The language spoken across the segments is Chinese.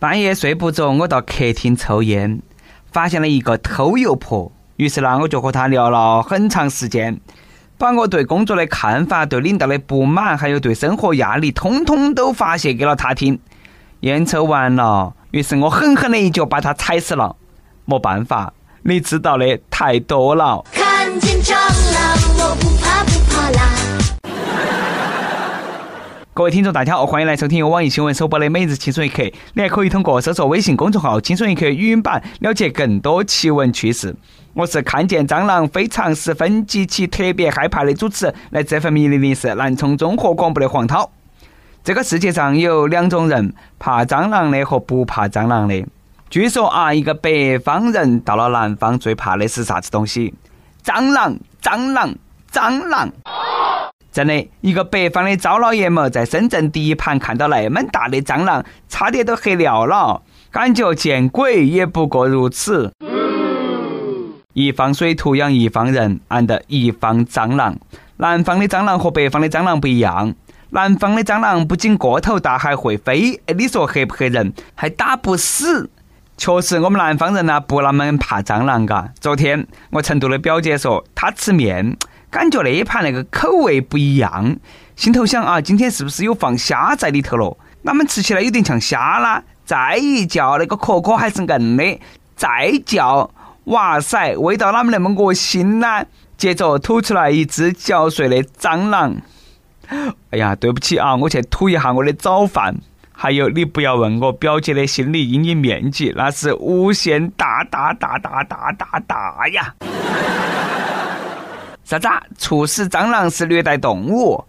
半夜睡不着，我到客厅抽烟，发现了一个偷油婆。于是呢，我就和她聊了很长时间，把我对工作的看法、对领导的不满，还有对生活压力，通通都发泄给了她听。烟抽完了，于是我狠狠的一脚把她踩死了。没办法，你知道的太多了。看各位听众，大家好，欢迎来收听由网易新闻首播的《每日轻松一刻》。你还可以通过搜索微信公众号“轻松一刻”语音版了解更多奇闻趣事。我是看见蟑螂非常十分极其特别害怕的主持，来自 FM 一零零四南充综合广播的黄涛。这个世界上有两种人：怕蟑螂的和不怕蟑螂的。据说啊，一个北方人到了南方最怕的是啥子东西？蟑螂！蟑螂！蟑螂！真的，一个北方的糟老爷们在深圳第一盘看到那么大的蟑螂，差点都吓尿了，感觉见鬼也不过如此。一方水土养一方人，安得一方蟑螂。南方的蟑螂和北方的蟑螂不一样，南方的蟑螂不仅个头大，还会飞。哎，你说吓不吓人？还打不死。确实，我们南方人呢不那么怕蟑螂嘎。昨天我成都的表姐说，她吃面。感觉那一盘那个口味不一样，心头想啊，今天是不是有放虾在里头了？哪们吃起来有点像虾啦？再一叫，那个壳壳还是硬的。再叫，哇塞，味道哪么那么恶心呢？接着吐出来一只嚼碎的蟑螂。哎呀，对不起啊，我去吐一下我的早饭。还有，你不要问我表姐的心理阴影面积，那是无限大大大大大大大呀！啥子？促使蟑螂是虐待动物？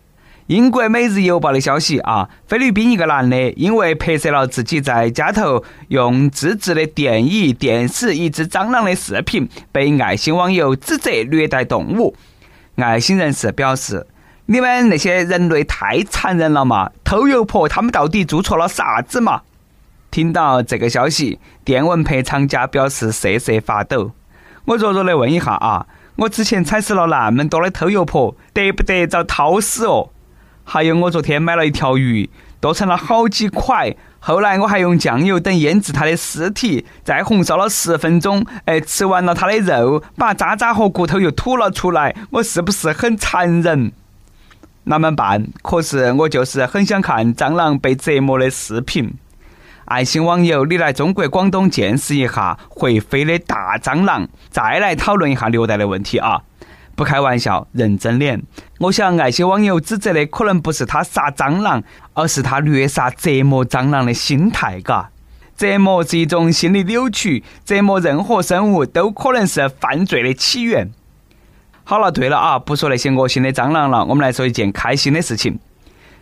英国《每日邮报》的消息啊，菲律宾一个男的因为拍摄了自己在家头用自制的电椅电死一只蟑螂的视频，被爱心网友指责虐待动物。爱心人士表示：“你们那些人类太残忍了嘛！偷油婆他们到底做错了啥子嘛？”听到这个消息，电蚊拍厂家表示瑟瑟发抖。我弱弱的问一下啊！我之前踩死了那么多的偷油婆，得不得遭掏死哦？还有我昨天买了一条鱼，剁成了好几块，后来我还用酱油等腌制它的尸体，再红烧了十分钟，哎，吃完了它的肉，把渣渣和骨头又吐了出来，我是不是很残忍？那么办？可是我就是很想看蟑螂被折磨的视频。爱心网友，你来中国广东见识一下会飞的大蟑螂，再来讨论一下虐待的问题啊！不开玩笑，认真点。我想，爱心网友指责的可能不是他杀蟑螂，而是他虐杀折磨蟑螂的心态，嘎。折磨是一种心理扭曲，折磨任何生物都可能是犯罪的起源。好了，对了啊，不说那些恶心的蟑螂了，我们来说一件开心的事情。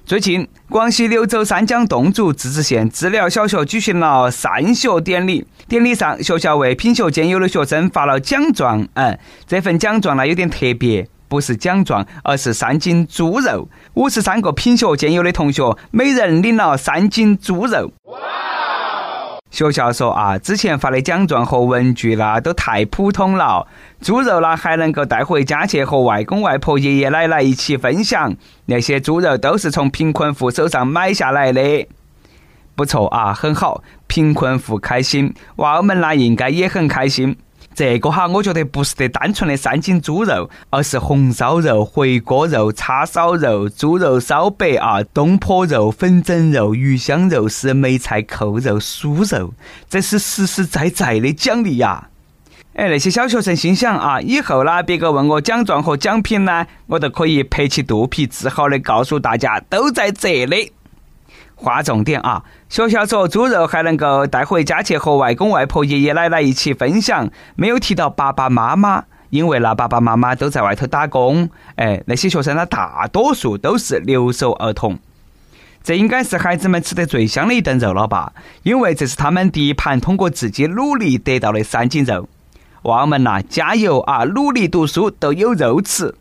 最近，广西柳州三江侗族自治县知了小学举行了散学典礼。典礼上，学校为品学兼优的学生发了奖状。嗯，这份奖状呢有点特别，不是奖状，而是三斤猪肉。五十三个品学兼优的同学，每人领了三斤猪肉。学校说啊，之前发的奖状和文具啦都太普通了，猪肉啦还能够带回家去和外公外婆、爷爷奶奶一起分享。那些猪肉都是从贫困户手上买下来的，不错啊，很好，贫困户开心，娃儿们呢应该也很开心。这个哈，我觉得不是得单纯的三斤猪肉，而是红烧肉、回锅肉、叉烧肉、猪肉烧白啊、东坡肉、粉蒸肉、鱼香肉丝、梅菜扣肉、酥肉，这是实实在在的奖励呀！哎，那些小学生心想啊，以后呢，别个问我奖状和奖品呢，我都可以拍起肚皮，自豪的告诉大家，都在这里。划重点啊！学校说猪肉还能够带回家去和外公外婆、爷爷奶奶一起分享，没有提到爸爸妈妈，因为那爸爸妈妈都在外头打工。哎，那些学生呢，大多数都是留守儿童，这应该是孩子们吃得最香的一顿肉了吧？因为这是他们第一盘通过自己努力得到的三斤肉。娃们呐，加油啊！努力读书都有肉吃。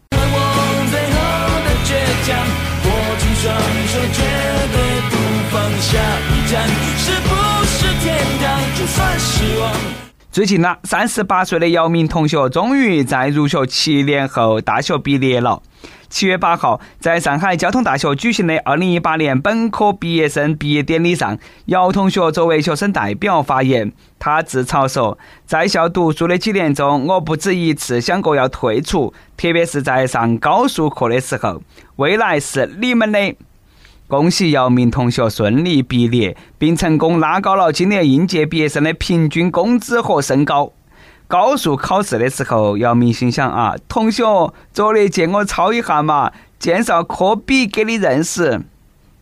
站是不是天堂？就算失望。最近呢，三十八岁的姚明同学终于在入学七年后大学毕业了。七月八号，在上海交通大学举行的二零一八年本科毕业生毕业典礼上，姚同学作为学生代表发言。他自嘲说：“在校读书的几年中，我不止一次想过要退出，特别是在上高数课的时候。未来是你们的。”恭喜姚明同学顺利毕业，并成功拉高了今年应届毕业生的平均工资和身高。高数考试的时候，姚明心想啊，同学，昨日借我抄一下嘛，介绍科比给你认识。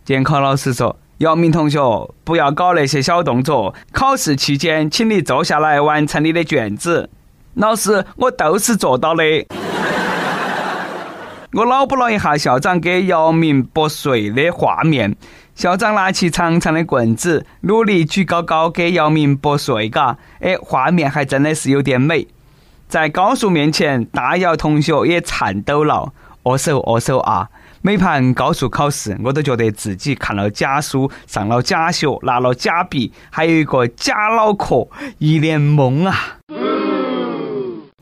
监考老师说：“姚明同学，不要搞那些小动作，考试期间，请你坐下来完成你的卷子。”老师，我都是做到的。我脑补了一下校长给姚明拨穗的画面，校长拿起长长的棍子，努力举高高给姚明拨穗，嘎，哎，画面还真的是有点美。在高数面前，大姚同学也颤抖了，握手握手啊！每盘高数考试，我都觉得自己看了假书，上了假学，拿了假笔，还有一个假脑壳，一脸懵啊！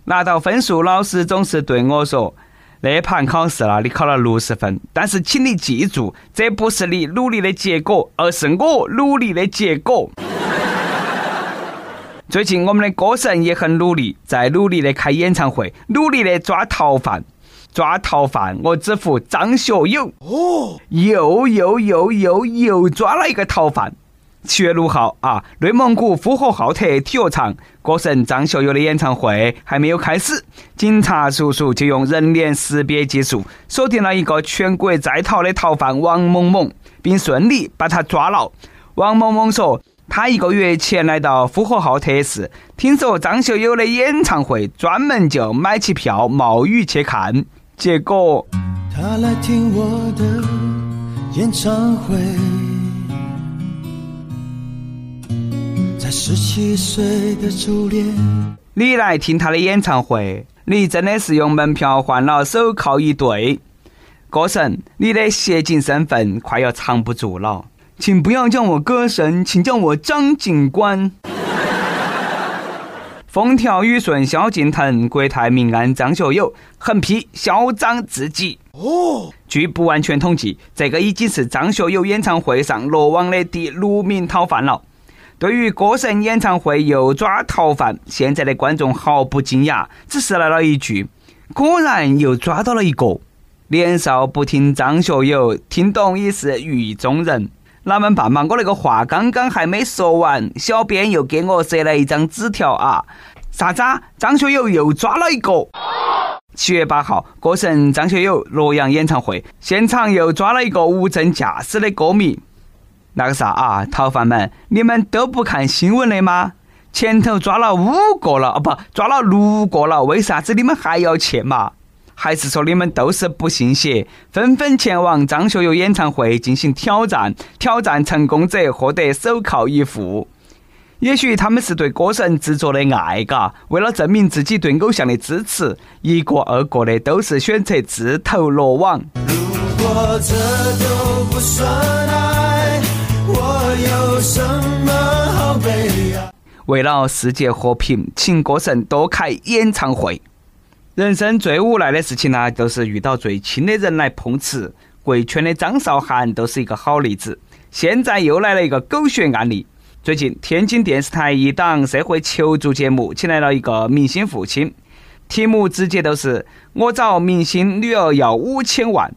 拿到分数，老师总是对我说。那盘考试了，你考了六十分，但是请你记住，这不是你努力的结果，而是我努力的结果。最近我们的歌神也很努力，在努力的开演唱会，努力的抓逃犯，抓逃犯，我只服张学友。哦，又又又又又抓了一个逃犯。七月六号啊，内蒙古呼和浩特体育场，歌神张学友的演唱会还没有开始，警察叔叔就用人脸识别技术锁定了一个全国在逃的逃犯王某某，并顺利把他抓了。王某某说，他一个月前来到呼和浩特市，听说张学友的演唱会，专门就买起票冒雨去看，结果他来听我的演唱会。十七岁的初恋，你来听他的演唱会，你真的是用门票换了手铐一对。歌神，你的协警身份快要藏不住了，请不要叫我歌神，请叫我张警官。风调雨顺萧敬腾，国泰民安张学友，横批嚣张至极。哦，据不完全统计，这个已经是张学友演唱会上落网的第六名逃犯了。对于歌神演唱会又抓逃犯，现在的观众毫不惊讶，只是来了一句：“果然又抓到了一个。”年少不听张学友，听懂已是狱中人。哪们办嘛？我那个话刚刚还没说完，小编又给我塞了一张纸条啊！啥子？张学友又抓了一个。七月八号，歌神张学友洛阳演唱会现场又抓了一个无证驾驶的歌迷。那个啥啊，逃犯们，你们都不看新闻的吗？前头抓了五个了，哦不，抓了六个了，为啥子你们还要去嘛？还是说你们都是不信邪，纷纷前往张学友演唱会进行挑战？挑战成功者获得手铐一副。也许他们是对歌神执着的爱，嘎，为了证明自己对偶像的支持，一个二个的都是选择自投罗网。如果这都不算爱。有什么好悲哀？为了世界和平，请歌神多开演唱会。人生最无奈的事情呢，就是遇到最亲的人来碰瓷。贵圈的张韶涵都是一个好例子。现在又来了一个狗血案例。最近，天津电视台一档社会求助节目，请来了一个明星父亲，题目直接都是“我找明星女儿要五千万”。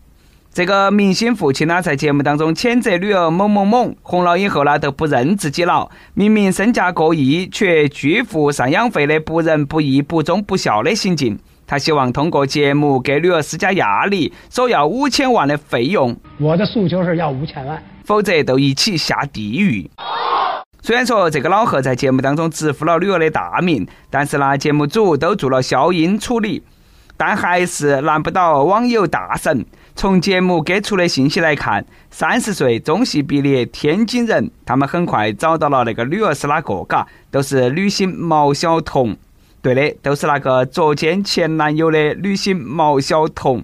这个明星父亲呢，在节目当中谴责女儿某某某红了以后呢，都不认自己了。明明身价过亿，却拒付赡养费的不仁不义、不忠不孝的行径。他希望通过节目给女儿施加压力，索要五千万的费用。我的诉求是要五千万，否则都一起下地狱。虽然说这个老贺在节目当中直呼了女儿的大名，但是呢，节目组都做了消音处理，但还是难不倒网友大神。从节目给出的信息来看，三十岁中戏毕业天津人，他们很快找到了那个女儿是哪个？嘎，都是女星毛晓彤。对的，都是那个捉奸前男友的女星毛晓彤。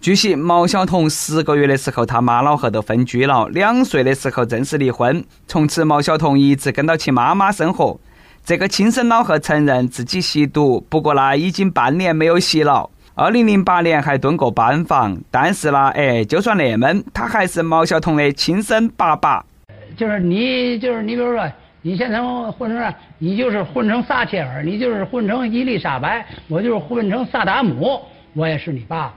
据悉，毛晓彤十个月的时候，他妈老汉都分居了；两岁的时候正式离婚，从此毛晓彤一直跟到其妈妈生活。这个亲生老汉承认自己吸毒，不过呢，已经半年没有吸了。二零零八年还蹲过班房，但是呢，哎，就算那么，他还是毛晓彤的亲生爸爸。就是你，就是你，比如说，你现在混成，你就是混成撒切尔，你就是混成伊丽莎白，我就是混成萨达姆，我也是你爸爸。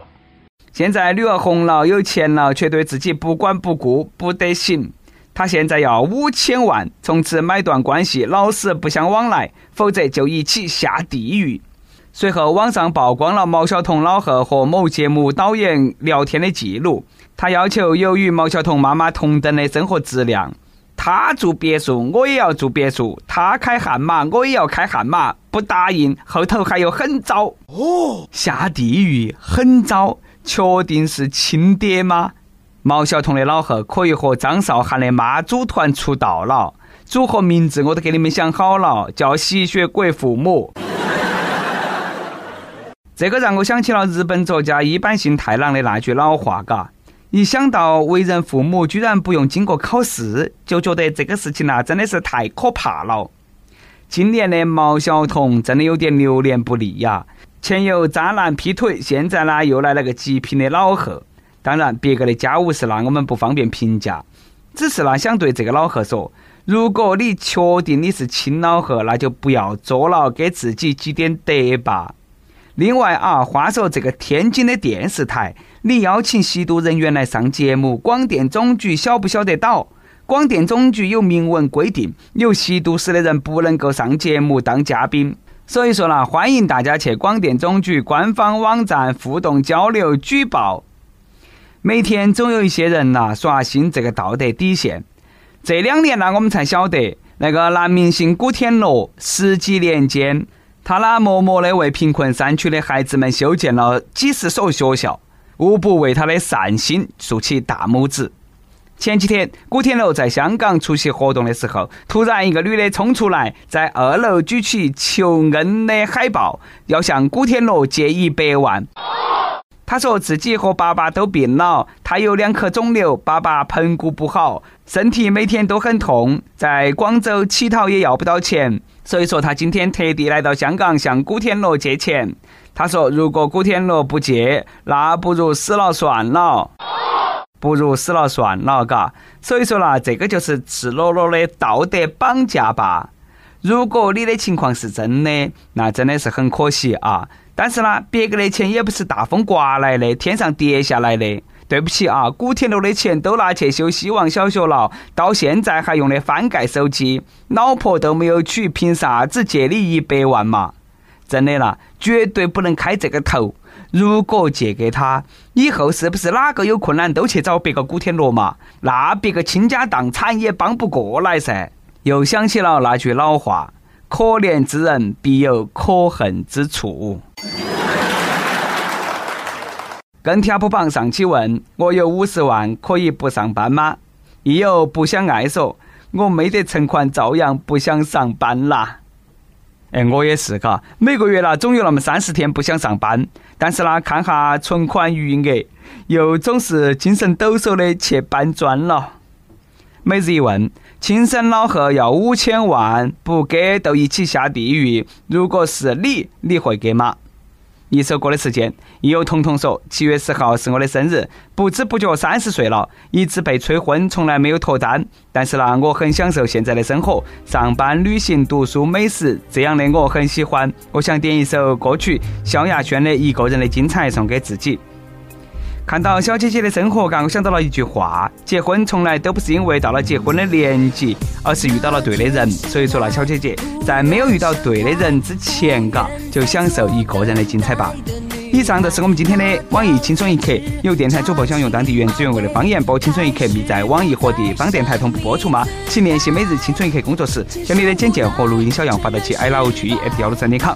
现在女儿红了，有钱了，却对自己不管不顾，不得行。他现在要五千万，从此买断关系，老死不相往来，否则就一起下地狱。随后，网上曝光了毛晓彤老贺和某节目导演聊天的记录。他要求有与毛晓彤妈妈同等的生活质量。他住别墅，我也要住别墅；他开悍马，我也要开悍马。不答应，后头还有狠招哦！下地狱，狠招，确定是亲爹吗？毛晓彤的老贺可以和张韶涵的妈组团出道了，组合名字我都给你们想好了，叫吸血鬼父母。这个让我想起了日本作家一般性太郎的那句老话，嘎，一想到为人父母居然不用经过考试，就觉得这个事情呐真的是太可怕了。今年的毛晓彤真的有点流年不利呀，前有渣男劈腿，现在呢又来了个极品的老贺。当然，别个的家务事呢我们不方便评价，只是呢想对这个老贺说，如果你确定你是亲老贺，那就不要作了，给自己积点德吧。另外啊，话说这个天津的电视台，你邀请吸毒人员来上节目，广电总局晓不晓得到？广电总局有明文规定，有吸毒史的人不能够上节目当嘉宾。所以说呢，欢迎大家去广电总局官方网站互动交流举报。每天总有一些人呐刷新这个道德底线。这两年呢，我们才晓得那个男明星古天乐十几年间。他那默默的为贫困山区的孩子们修建了几十所学校，无不为他的善心竖起大拇指。前几天，古天乐在香港出席活动的时候，突然一个女的冲出来，在二楼举起求恩的海报，要向古天乐借一百万。他说自己和爸爸都病了，他有两颗肿瘤，爸爸盆骨不好，身体每天都很痛，在广州乞讨也要不到钱。所以说，他今天特地来到香港向古天乐借钱。他说，如果古天乐不借，那不如死了算了，不如死了算了，嘎。所以说啦，这个就是赤裸裸的道德绑架吧。如果你的情况是真的，那真的是很可惜啊。但是呢，别个的钱也不是大风刮来的，天上跌下来的。对不起啊，古天乐的钱都拿去修希望小学了，到现在还用的翻盖手机，老婆都没有娶，凭啥子借你一百万嘛？真的啦，绝对不能开这个头。如果借给他，以后是不是哪个有困难都去找别个古天乐嘛？那别个倾家荡产也帮不过来噻。又想起了那句老话：可怜之人必有可恨之处。跟贴谱榜上去问我有五十万可以不上班吗？亦有不想爱说，我没得存款照样不想上班啦。哎，我也是嘎，每个月啦总有那么三十天不想上班，但是啦看哈存款余额，又总是精神抖擞的去搬砖了。每日一问：亲生老贺要五千万，不给都一起下地狱。如果是你，你会给吗？一首歌的时间，亦有彤彤说：七月十号是我的生日，不知不觉三十岁了，一直被催婚，从来没有脱单。但是呢，我很享受现在的生活，上班、旅行、读书、美食，这样的我很喜欢。我想点一首歌曲，萧亚轩的《一个人的精彩》送给自己。看到小姐姐的生活，让我想到了一句话：结婚从来都不是因为到了结婚的年纪，而是遇到了对的人。所以说呢，小姐姐在没有遇到对的人之前，嘎，就享受一个人的精彩吧。以上就是我们今天的网易轻松一刻。有电台主播想用当地原汁原味的方言播《轻松一刻》，密在网易和地方电台同步播出吗？请联系每日轻松一刻工作室，将你的简介和录音小样发到其 i love 曲艺 at 幺六三点 com。